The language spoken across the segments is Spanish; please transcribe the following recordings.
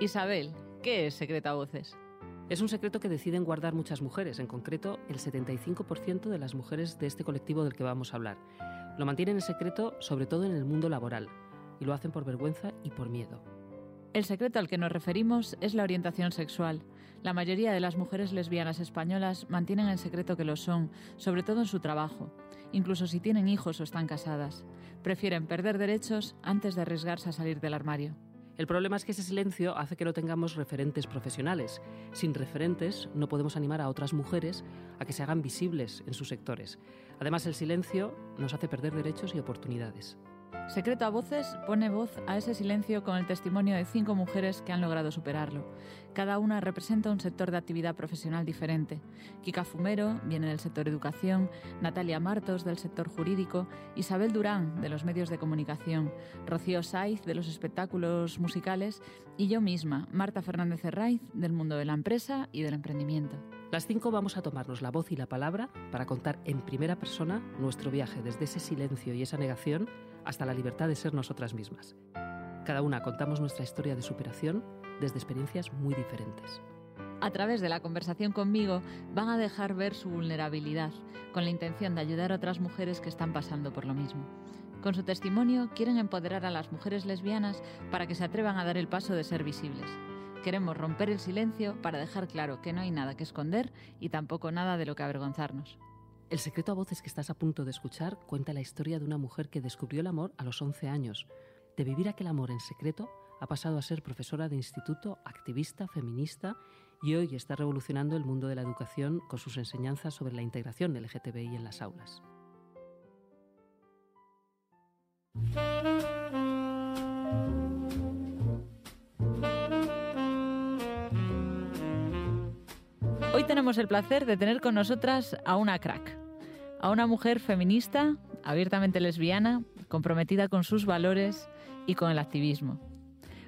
Isabel, ¿qué es secreto a voces? Es un secreto que deciden guardar muchas mujeres, en concreto el 75% de las mujeres de este colectivo del que vamos a hablar. Lo mantienen en secreto sobre todo en el mundo laboral y lo hacen por vergüenza y por miedo. El secreto al que nos referimos es la orientación sexual. La mayoría de las mujeres lesbianas españolas mantienen en secreto que lo son, sobre todo en su trabajo, incluso si tienen hijos o están casadas. Prefieren perder derechos antes de arriesgarse a salir del armario. El problema es que ese silencio hace que no tengamos referentes profesionales. Sin referentes no podemos animar a otras mujeres a que se hagan visibles en sus sectores. Además, el silencio nos hace perder derechos y oportunidades. Secreto a Voces pone voz a ese silencio con el testimonio de cinco mujeres que han logrado superarlo. Cada una representa un sector de actividad profesional diferente. Kika Fumero viene del sector educación, Natalia Martos del sector jurídico, Isabel Durán de los medios de comunicación, Rocío Saiz de los espectáculos musicales y yo misma, Marta Fernández Herraiz del mundo de la empresa y del emprendimiento. Las cinco vamos a tomarnos la voz y la palabra para contar en primera persona nuestro viaje desde ese silencio y esa negación hasta la libertad de ser nosotras mismas. Cada una contamos nuestra historia de superación desde experiencias muy diferentes. A través de la conversación conmigo van a dejar ver su vulnerabilidad, con la intención de ayudar a otras mujeres que están pasando por lo mismo. Con su testimonio quieren empoderar a las mujeres lesbianas para que se atrevan a dar el paso de ser visibles. Queremos romper el silencio para dejar claro que no hay nada que esconder y tampoco nada de lo que avergonzarnos. El secreto a voces que estás a punto de escuchar cuenta la historia de una mujer que descubrió el amor a los 11 años. De vivir aquel amor en secreto, ha pasado a ser profesora de instituto, activista, feminista y hoy está revolucionando el mundo de la educación con sus enseñanzas sobre la integración del LGTBI en las aulas. Hoy tenemos el placer de tener con nosotras a una crack, a una mujer feminista, abiertamente lesbiana, comprometida con sus valores y con el activismo.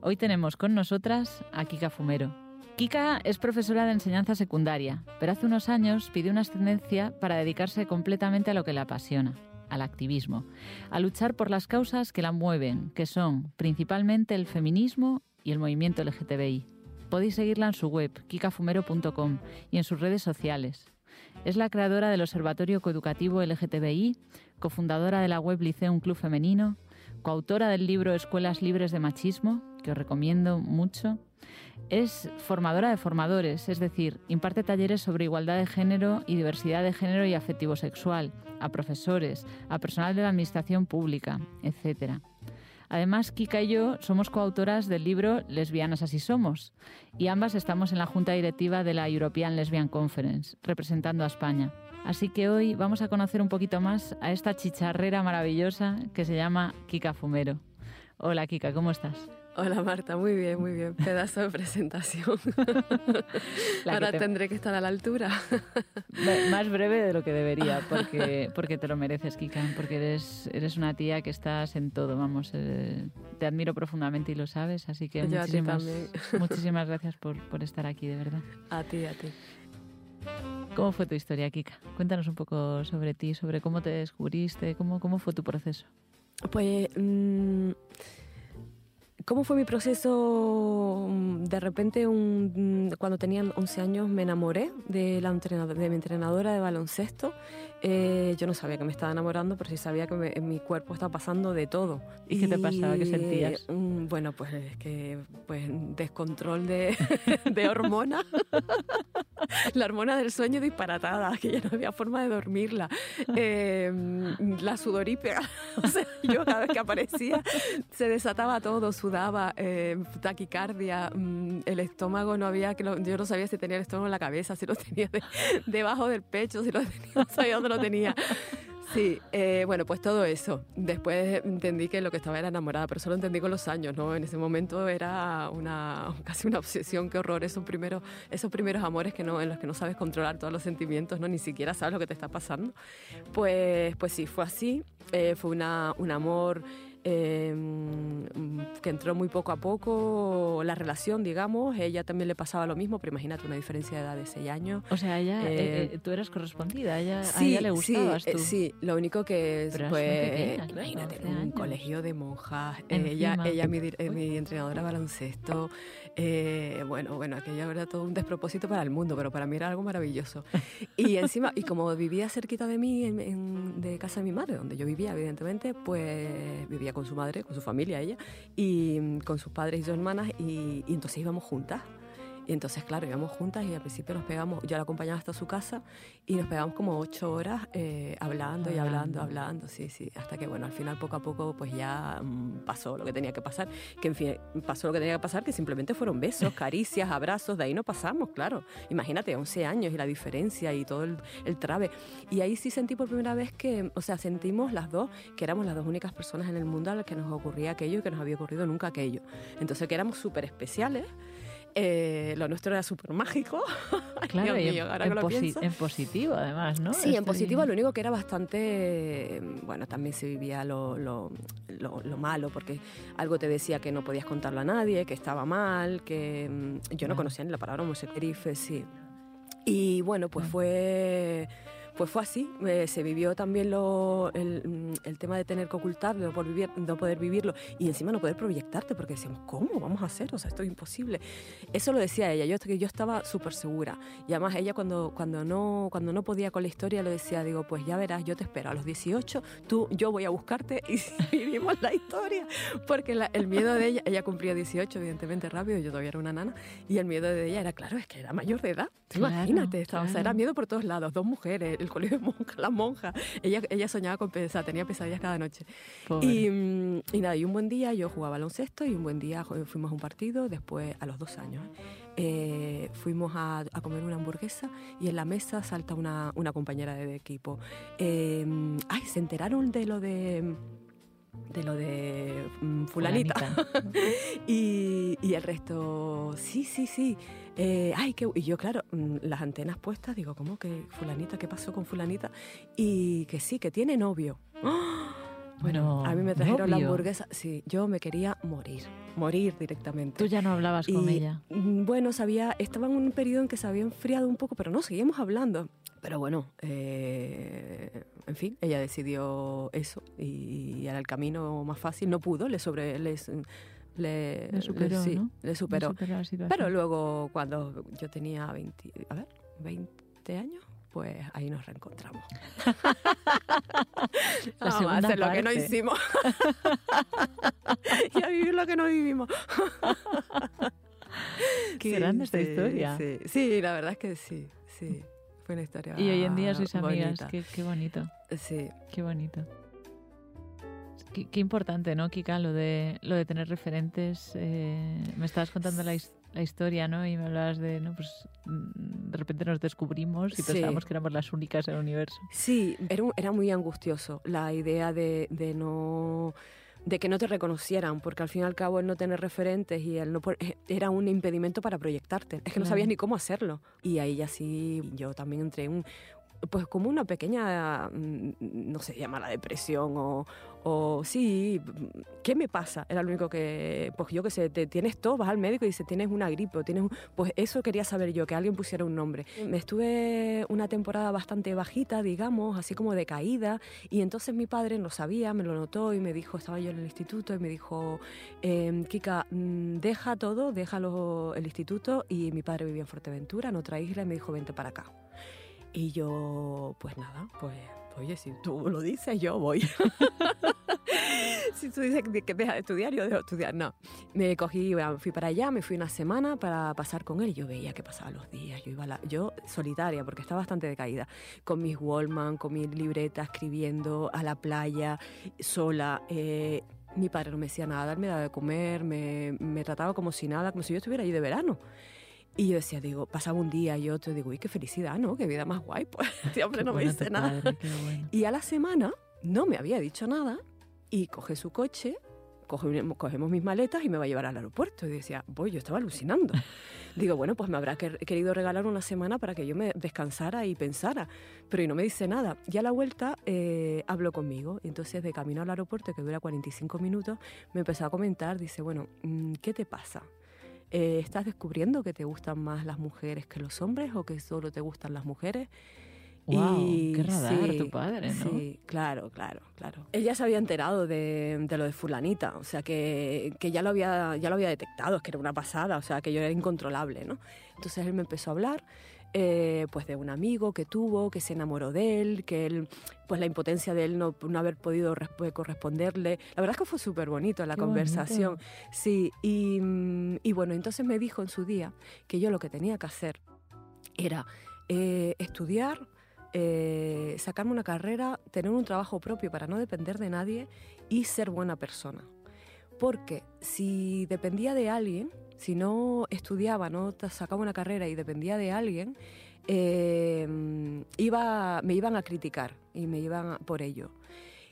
Hoy tenemos con nosotras a Kika Fumero. Kika es profesora de enseñanza secundaria, pero hace unos años pidió una ascendencia para dedicarse completamente a lo que le apasiona, al activismo, a luchar por las causas que la mueven, que son principalmente el feminismo y el movimiento LGTBI. Podéis seguirla en su web, kikafumero.com, y en sus redes sociales. Es la creadora del Observatorio Coeducativo LGTBI, cofundadora de la web Liceum Club Femenino, coautora del libro Escuelas Libres de Machismo, que os recomiendo mucho. Es formadora de formadores, es decir, imparte talleres sobre igualdad de género y diversidad de género y afectivo sexual a profesores, a personal de la administración pública, etc. Además, Kika y yo somos coautoras del libro Lesbianas así somos y ambas estamos en la junta directiva de la European Lesbian Conference, representando a España. Así que hoy vamos a conocer un poquito más a esta chicharrera maravillosa que se llama Kika Fumero. Hola Kika, ¿cómo estás? Hola Marta, muy bien, muy bien. Pedazo de presentación. Ahora tendré que estar a la altura. Más breve de lo que debería, porque, porque te lo mereces, Kika, porque eres, eres una tía que estás en todo, vamos. Eh, te admiro profundamente y lo sabes, así que muchísimas, muchísimas gracias por, por estar aquí, de verdad. A ti, a ti. ¿Cómo fue tu historia, Kika? Cuéntanos un poco sobre ti, sobre cómo te descubriste, cómo, cómo fue tu proceso. Pues... Mmm ¿Cómo fue mi proceso? Mm, de repente, un, cuando tenía 11 años, me enamoré de, la de mi entrenadora de baloncesto. Eh, yo no sabía que me estaba enamorando, pero sí sabía que en mi cuerpo estaba pasando de todo. ¿Y, qué te pasaba? ¿Qué sentías? Mm, bueno, pues es que pues, descontrol de, de hormonas. la hormona del sueño disparatada, que ya no había forma de dormirla. Eh, la sudorípea. o sea, yo cada vez que aparecía se desataba todo, sudaba, eh, taquicardia, mm, el estómago no había, que yo no sabía si tenía el estómago en la cabeza, si lo tenía debajo del pecho, si lo tenía, no sabía dónde lo tenía. Sí, eh, bueno, pues todo eso. Después entendí que lo que estaba era enamorada, pero solo entendí con los años, ¿no? En ese momento era una, casi una obsesión, qué horror, esos primeros, esos primeros amores que no, en los que no sabes controlar todos los sentimientos, ¿no? Ni siquiera sabes lo que te está pasando. Pues, pues sí, fue así. Eh, fue una, un amor eh, que entró muy poco a poco la relación, digamos. Ella también le pasaba lo mismo, pero imagínate una diferencia de edad de seis años. O sea, ella, eh, tú eras correspondida, ella, a ella le gustabas sí, sí, lo único que pues, imagínate, un colegio de monjas, ella, ella mi, mi entrenadora baloncesto, bueno, bueno, aquello era todo un despropósito para el mundo, pero para mí era algo maravilloso. Y encima, y como vivía cerquita de mí, en, de casa de mi madre, donde yo vivía, evidentemente, pues vivía con su madre, con su familia, ella, y mm, con sus padres y sus hermanas, y, y entonces íbamos juntas. Y entonces, claro, íbamos juntas y al principio nos pegamos, yo la acompañaba hasta su casa y nos pegamos como ocho horas eh, hablando y hablando, hablando, sí, sí, hasta que, bueno, al final poco a poco pues ya mm, pasó lo que tenía que pasar, que en fin, pasó lo que tenía que pasar, que simplemente fueron besos, caricias, abrazos, de ahí no pasamos, claro. Imagínate, 11 años y la diferencia y todo el, el trabe. Y ahí sí sentí por primera vez que, o sea, sentimos las dos que éramos las dos únicas personas en el mundo a las que nos ocurría aquello y que nos había ocurrido nunca aquello. Entonces que éramos súper especiales eh, lo nuestro era súper mágico. Claro, en, positivo además, ¿no? Sí, en positivo lo único que era bastante, bueno, también se vivía lo, lo, lo, malo, porque algo te decía que no podías contarlo a nadie, que estaba mal, que mm, yo no conocía ni la palabra homosexual, sí. Y bueno, pues fue pues fue así, eh, se vivió también lo, el, el, tema de tener que ocultarlo, no poder, vivir, no poder vivirlo y encima no poder proyectarte porque decíamos, ¿cómo vamos a hacer? O sea, esto es imposible. Eso lo decía ella, yo, yo estaba súper segura y además ella cuando, cuando, no, cuando no podía con la historia lo decía, digo, pues ya verás, yo te espero a los 18, tú, yo voy a buscarte y vivimos la historia, porque el miedo de ella, ella cumplía 18 evidentemente rápido, yo todavía era una nana y el miedo de ella era, claro, es que era mayor de edad, imagínate, estaba, o sea, era miedo por todos lados, dos mujeres, el colegio de monjas, la monja. Ella, ella soñaba con pesadillas, tenía pesadillas cada noche. Y, mm, y, nada, y un buen día yo jugaba baloncesto y un buen día fuimos a un partido, después a los dos años. Eh, fuimos a, a, comer una hamburguesa y en la mesa salta una, una compañera de equipo. Eh, ay, se enteraron de lo de de lo de mm, fulanita. y, y, el resto, sí, sí, sí. Eh, ay, que, y yo, claro, mm, las antenas puestas, digo, ¿cómo que fulanita? ¿Qué pasó con fulanita? Y que sí, que tiene novio. ¡Ah! Bueno, a mí me trajeron la hamburguesa. Sí, yo me quería morir, morir directamente. Tú ya no hablabas con ella. Mm, bueno, sabía, estaba en un periodo en que se había enfriado un poco, pero no, seguíamos hablando. Pero bueno, eh, en fin, ella decidió eso y era el camino más fácil. No pudo, le sobre, les, le, superó, sí, le superó. Pero luego cuando yo tenía 20, a ver, 20 años, pues ahí nos reencontramos. Vamos a hacer lo que no hicimos. y a vivir lo que no vivimos. Qué grande esta historia. Sí, sí, la verdad es que sí, sí. Fue una historia. Y hoy en día sois amigas. Qué, qué bonito. Sí. Qué bonito. Qué, importante, ¿no, Kika? Lo de, lo de tener referentes. Eh, me estabas contando la, la, historia, ¿no? Y me hablabas de, ¿no? Pues mm, de repente nos descubrimos y pensábamos que éramos las únicas en el universo. Sí, era, era muy angustioso la idea de, de no de que no te reconocieran, porque al fin y al cabo el no tener referentes y el no eh, era un impedimento para proyectarte. Es que no sabías ni cómo hacerlo. Y ahí ya sí, yo también entré en un, pues como una pequeña, mm, no sé, llama la depresión o, o sí, ¿qué me pasa? Era lo único que, pues yo que sé, te tienes todo, vas al médico y dices, tienes una gripe, o tienes pues eso quería saber yo, que alguien pusiera un nombre. Me estuve una temporada bastante bajita, digamos, así como de caída, y entonces mi padre no sabía, me lo notó y me dijo, estaba yo en el instituto y me dijo, eh, Kika, mm, deja todo, déjalo el instituto, y mi padre vivía en Fuerteventura, en otra isla, y me dijo, vente para acá. Y yo, pues nada, pues, oye, si tú lo dices, yo voy. si tú dices que deja de estudiar, yo dejo de estudiar. No, me cogí, fui para allá, me fui una semana para pasar con él. Y yo veía que pasaban los días. Yo iba la, yo solitaria, porque estaba bastante decaída, con mis Wallman, con mi libreta, escribiendo a la playa, sola. Eh, mi padre no me decía nada, él me daba de comer, me, me trataba como si nada, como si yo estuviera allí de verano. Y yo decía, digo, pasaba un día y otro, digo, uy, qué felicidad, ¿no? Qué vida más guay, pues este hombre no me dice nada. Y a la semana no me había dicho nada y coge su coche, cogemos mis maletas y me va a llevar al aeropuerto. Y decía, voy, yo estaba alucinando. Digo, bueno, pues me habrá querido regalar una semana para que yo me descansara y pensara, pero y no me dice nada. Y a la vuelta eh, habló conmigo. Entonces, de camino al aeropuerto, que dura 45 minutos, me empezó a comentar, dice, bueno, mm, ¿qué te pasa? Eh, ¿Estás descubriendo que te gustan más las mujeres que los hombres o que solo te gustan las mujeres? Wow, y, qué radar tu padre, ¿no? Sí, claro, claro, claro. Ella se había enterado de, lo de fulanita, o sea, que, que, ya, lo había, ya lo había detectado, es que era una pasada, o sea, que yo era incontrolable, ¿no? Entonces él me empezó a hablar, eh, pues de un amigo que tuvo, que se enamoró de él, que él, pues la impotencia de él no, no haber podido corresponderle. La verdad es que fue súper bonito la conversación. Sí, y, y, bueno, entonces me dijo en su día que yo lo que tenía que hacer era eh, estudiar, eh, sacarme una carrera, tener un trabajo propio para no depender de nadie y ser buena persona. Porque si dependía de alguien, si no estudiaba, no sacaba una carrera y dependía de alguien, eh, iba, me iban a criticar y me iban por ello.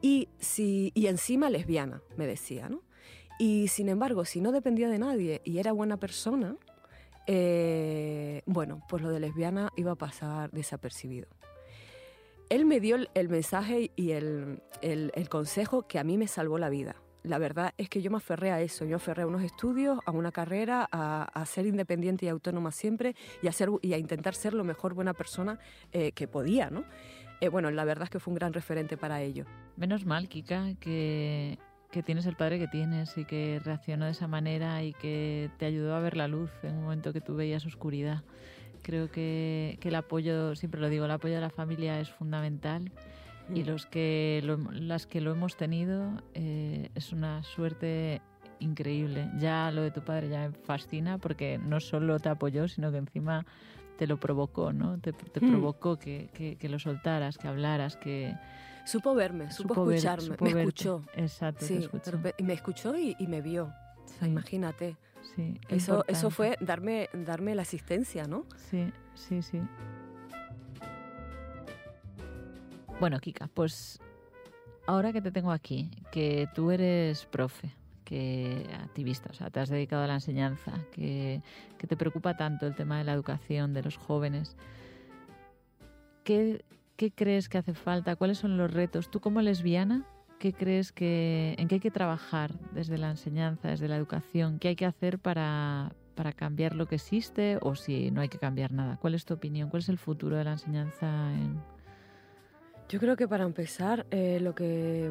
Y, si, y encima lesbiana, me decía, ¿no? Y sin embargo, si no dependía de nadie y era buena persona, eh, bueno, pues lo de lesbiana iba a pasar desapercibido él me dio el, mensaje y el, consejo que a mí me salvó la vida. La verdad es que yo me aferré a eso, yo aferré a unos estudios, a una carrera, a, ser independiente y autónoma siempre y a, y a intentar ser lo mejor buena persona eh, que podía, ¿no? Eh, bueno, la verdad es que fue un gran referente para ello. Menos mal, Kika, que, que tienes el padre que tienes y que reaccionó de esa manera y que te ayudó a ver la luz en un momento que tú veías oscuridad. Creo que, el apoyo, siempre lo digo, el apoyo de la familia es fundamental y mm. los que las que lo hemos tenido eh, es una suerte increíble. Ya lo de tu padre ya me fascina porque no solo te apoyó, sino que encima te lo provocó, ¿no? Te, mm. provocó que, que, lo soltaras, que hablaras, que... Supo verme, supo, escucharme, me escuchó. Exacto, sí, escuchó. me escuchó y, me vio. imagínate eso, eso fue darme, darme la asistencia, ¿no? Sí, sí, sí. Bueno, Kika, pues ahora que te tengo aquí, que tú eres profe, que activista, o sea, te has dedicado a la enseñanza, que, te preocupa tanto el tema de la educación de los jóvenes, ¿qué, ¿qué crees que hace falta? ¿Cuáles son los retos? Tú como lesbiana, ¿qué crees que, en qué hay que trabajar desde la enseñanza, desde la educación? ¿Qué hay que hacer para, para cambiar lo que existe o si no hay que cambiar nada? ¿Cuál es tu opinión? ¿Cuál es el futuro de la enseñanza? Yo creo que para empezar, eh, lo que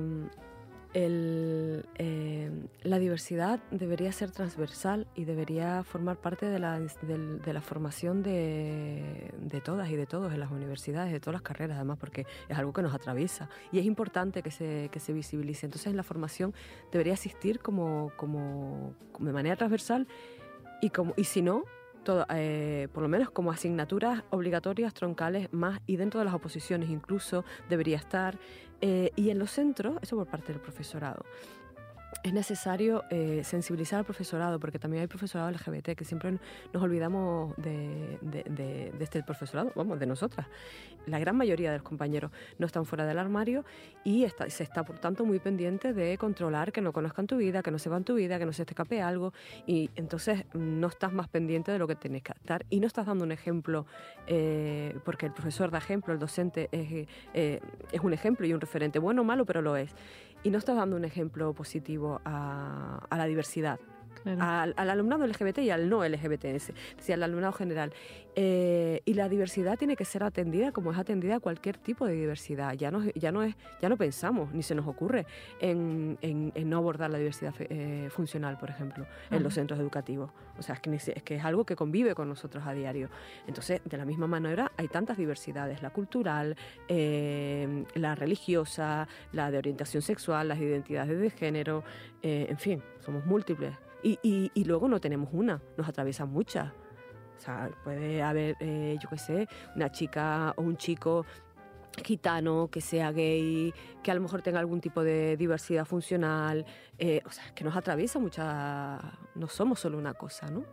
el, eh, la diversidad debería ser transversal y debería formar parte de la, de, la formación de, de, todas y de todos en las universidades, de todas las carreras, además, porque es algo que nos atraviesa y es importante que se, que se visibilice. Entonces, la formación debería existir como, como, de manera transversal y, como, y si no, eh, por lo menos como asignaturas obligatorias troncales más y dentro de las oposiciones incluso debería estar eh, y en los centros, eso por parte del profesorado, es necesario eh, sensibilizar al profesorado, porque también hay profesorado LGBT, que siempre nos olvidamos de, este profesorado, vamos, de nosotras. La gran mayoría de los compañeros no están fuera del armario y se está, por tanto, muy pendiente de controlar que no conozcan tu vida, que no sepan tu vida, que no se te escape algo, y entonces no estás más pendiente de lo que tienes que estar. Y no estás dando un ejemplo, eh, porque el profesor da ejemplo, el docente es, eh, es un ejemplo y un referente, bueno o malo, pero lo es y no estás dando un ejemplo positivo a, a la diversidad al, alumnado LGBT y al no LGBT, es decir, al alumnado general. Eh, y la diversidad tiene que ser atendida como es atendida cualquier tipo de diversidad. Ya no, ya no, es, ya no pensamos, ni se nos ocurre en, en, no abordar la diversidad eh, funcional, por ejemplo, en los centros educativos. O sea, es que, es que es algo que convive con nosotros a diario. Entonces, de la misma manera, hay tantas diversidades, la cultural, eh, la religiosa, la de orientación sexual, las identidades de género, en fin, somos múltiples. Y, luego no tenemos una, nos atraviesan muchas. O sea, puede haber, eh, yo qué sé, una chica o un chico gitano, que sea gay, que a lo mejor tenga algún tipo de diversidad funcional. Eh, o sea, que nos atraviesa mucha... No somos solo una cosa, ¿no?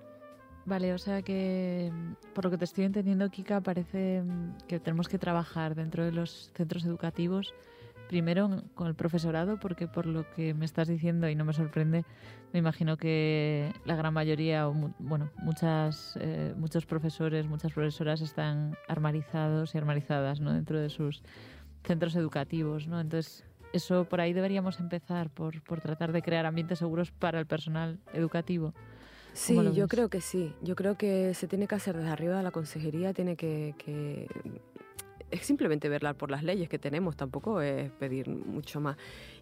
Vale, o sea que por lo que te estoy entendiendo, Kika, parece que tenemos que trabajar dentro de los centros educativos Primero con el profesorado, porque por lo que me estás diciendo y no me sorprende, me imagino que la gran mayoría, o bueno, muchas, eh, muchos profesores, muchas profesoras están armarizados y armarizadas ¿no? dentro de sus centros educativos. ¿no? Entonces, eso por ahí deberíamos empezar, por, por tratar de crear ambientes seguros para el personal educativo. Sí, yo creo que sí. Yo creo que se tiene que hacer desde arriba de la consejería, tiene que, que es simplemente verla por las leyes que tenemos, tampoco es pedir mucho más.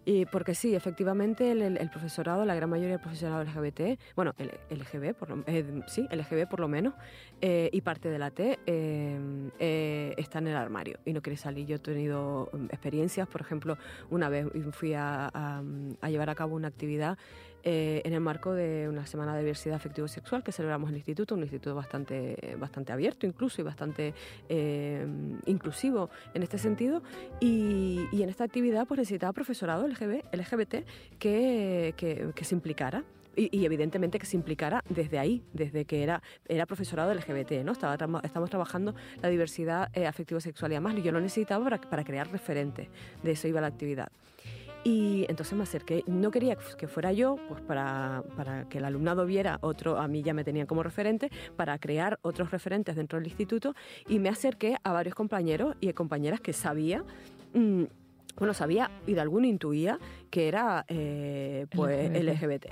Y porque sí, efectivamente el, profesorado, la gran mayoría del profesorado LGBT, bueno, el LGB, por lo, eh, sí, por lo menos, eh, y parte de la T eh, está en el armario y no quiere salir. Yo he tenido mm, experiencias, por ejemplo, una vez fui a, a llevar a cabo una actividad eh, en el marco de una semana de diversidad afectivo-sexual que celebramos en el instituto, un instituto bastante, bastante abierto incluso y bastante eh, inclusivo en este sentido. Y, en esta actividad pues necesitaba profesorado LGBT, LGBT que, que, se implicara. Y, evidentemente que se implicara desde ahí, desde que era, era profesorado LGBT, ¿no? Estaba, estamos trabajando la diversidad eh, afectivo-sexual y además yo lo necesitaba para, para crear referentes, de eso iba la actividad. Y entonces me acerqué, no quería que fuera yo, pues para, para, que el alumnado viera otro, a mí ya me tenían como referente, para crear otros referentes dentro del instituto y me acerqué a varios compañeros y compañeras que sabía... Mm, bueno, sabía y de alguno intuía que era eh, pues LGBT.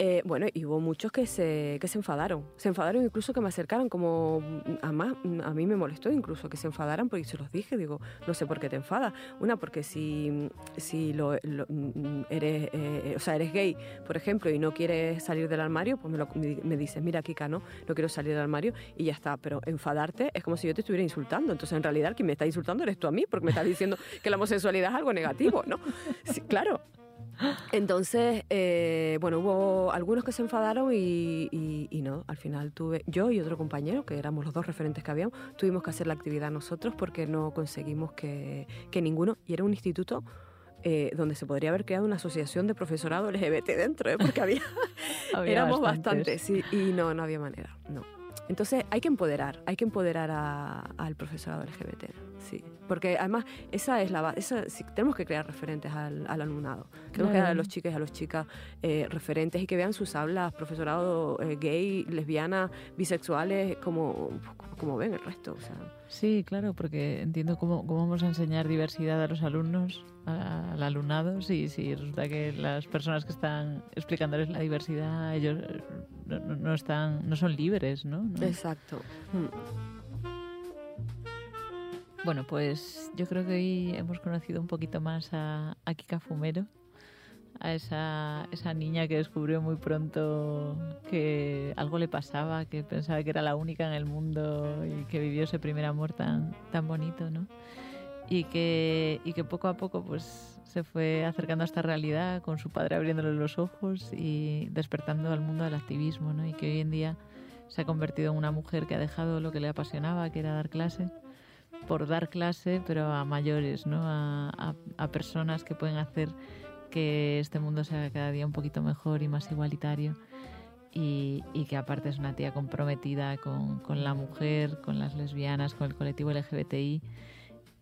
Eh, bueno, y hubo muchos que se, que se enfadaron. Se enfadaron incluso que me acercaron, como a, más, a mí me molestó incluso que se enfadaran porque se los dije, digo, no sé por qué te enfadas. Una, porque si, si lo, eres, eh, o sea, eres gay, por ejemplo, y no quieres salir del armario, pues me, lo, me dices, mira, Kika, no, no quiero salir del armario y ya está. Pero enfadarte es como si yo te estuviera insultando. Entonces, en realidad, quien me está insultando eres tú a mí, porque me estás diciendo que la homosexualidad es algo negativo, ¿no? Sí, claro, entonces, eh, bueno, hubo algunos que se enfadaron y, no, al final tuve yo y otro compañero, que éramos los dos referentes que habíamos, tuvimos que hacer la actividad nosotros porque no conseguimos que, ninguno, y era un instituto eh, donde se podría haber creado una asociación de profesorado LGBT dentro, ¿eh? porque había, éramos bastantes, y no, no había manera, no. Entonces hay que empoderar, hay que empoderar al profesorado LGBT, sí. Porque además esa es la base, tenemos que crear referentes al, alumnado. Tenemos que dar a los chicos y a las chicas eh, referentes y que vean sus aulas, profesorado eh, gay, lesbianas, bisexuales, como, como ven el resto. O sea. Sí, claro, porque entiendo cómo, cómo vamos a enseñar diversidad a los alumnos, al alumnado, si, si resulta que las personas que están explicándoles la diversidad, ellos no, no están, no son libres, ¿no? Exacto. Hmm. Bueno, pues yo creo que hoy hemos conocido un poquito más a, a Kika Fumero, a esa, esa niña que descubrió muy pronto que algo le pasaba, que pensaba que era la única en el mundo y que vivió ese primer amor tan, tan bonito, ¿no? Y que, y que poco a poco pues se fue acercando a esta realidad con su padre abriéndole los ojos y despertando al mundo del activismo, ¿no? Y que hoy en día se ha convertido en una mujer que ha dejado lo que le apasionaba, que era dar clase, por dar clase, pero a mayores, ¿no? A, a, personas que pueden hacer que este mundo sea cada día un poquito mejor y más igualitario. Y, y que aparte es una tía comprometida con, con, la mujer, con las lesbianas, con el colectivo LGBTI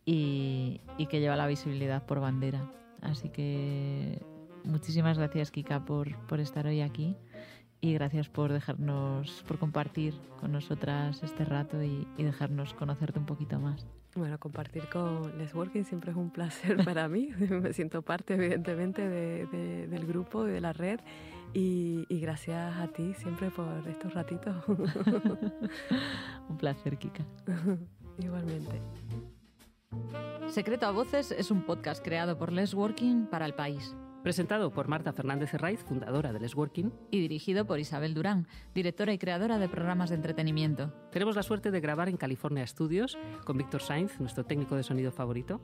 y, y que lleva la visibilidad por bandera. Así que muchísimas gracias Kika por, por estar hoy aquí y gracias por dejarnos, por compartir con nosotras este rato y, dejarnos conocerte un poquito más. Bueno, compartir con Les Working siempre es un placer para mí. Me siento parte, evidentemente, de, del grupo y de la red. Y, y, gracias a ti siempre por estos ratitos. un placer, Kika. Igualmente. Secreto a Voces es un podcast creado por Les Working para el país. Presentado por Marta Fernández Herraiz, fundadora de Les Working. Y dirigido por Isabel Durán, directora y creadora de programas de entretenimiento. Tenemos la suerte de grabar en California Studios con Víctor Sainz, nuestro técnico de sonido favorito.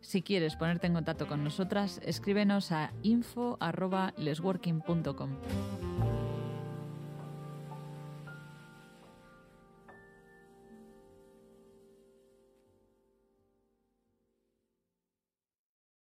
Si quieres ponerte en contacto con nosotras, escríbenos a info.lesworking.com.